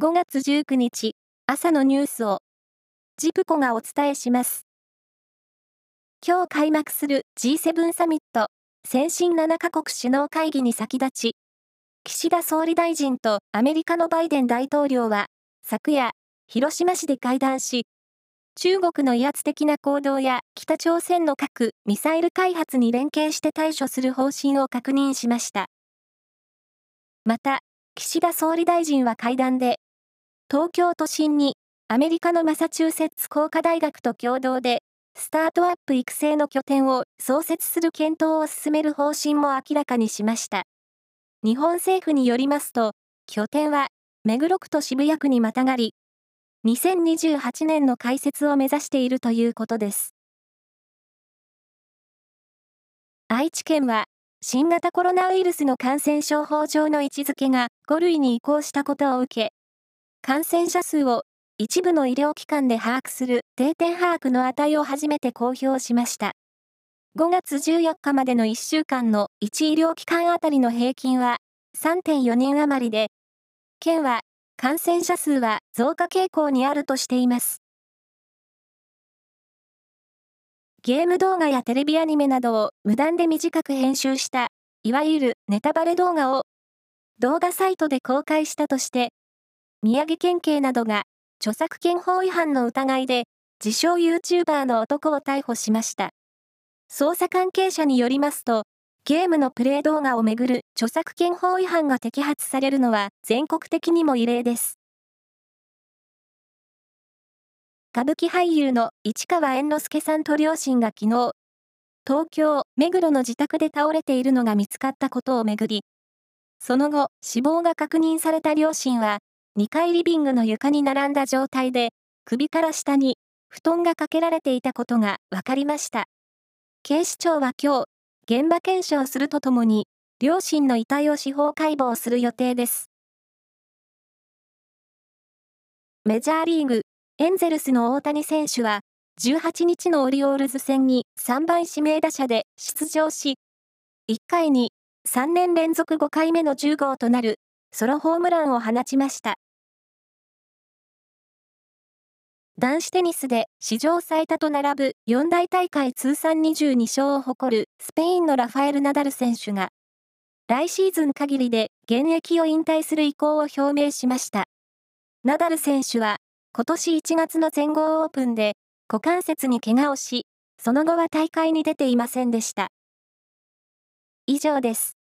5月19日、朝のニュースを、ジプコがお伝えします。今日開幕する G7 サミット、先進7カ国首脳会議に先立ち、岸田総理大臣とアメリカのバイデン大統領は、昨夜、広島市で会談し、中国の威圧的な行動や北朝鮮の核・ミサイル開発に連携して対処する方針を確認しました。また、岸田総理大臣は会談で、東京都心にアメリカのマサチューセッツ工科大学と共同で、スタートアップ育成の拠点を創設する検討を進める方針も明らかにしました。日本政府によりますと、拠点は目黒区と渋谷区にまたがり、2028年の開設を目指しているということです。愛知県は、新型コロナウイルスの感染症法上の位置づけが5類に移行したことを受け、感染者数を一部の医療機関で把握する定点把握の値を初めて公表しました。5月14日までの1週間の1医療機関あたりの平均は3.4人余りで、県は感染者数は増加傾向にあるとしています。ゲーム動画やテレビアニメなどを無断で短く編集した、いわゆるネタバレ動画を動画サイトで公開したとして、宮城県警などが著作権法違反の疑いで自称 YouTuber の男を逮捕しました。捜査関係者によりますと、ゲームのプレイ動画をめぐる著作権法違反が摘発されるのは全国的にも異例です。歌舞伎俳優の市川猿之助さんと両親が昨日、東京、目黒の自宅で倒れているのが見つかったことをめぐり、その後、死亡が確認された両親は、2階リビングの床に並んだ状態で、首から下に布団がかけられていたことが分かりました。警視庁は今日、現場検証するとともに、両親の遺体を司法解剖する予定です。メジャーリーグ、エンゼルスの大谷選手は、18日のオリオールズ戦に3番指名打者で出場し、1回に3年連続5回目の10号となるソロホームランを放ちました。男子テニスで史上最多と並ぶ四大大会通算22勝を誇るスペインのラファエル・ナダル選手が、来シーズン限りで現役を引退する意向を表明しました。ナダル選手は、今年1月の全豪オープンで股関節に怪我をし、その後は大会に出ていませんでした。以上です。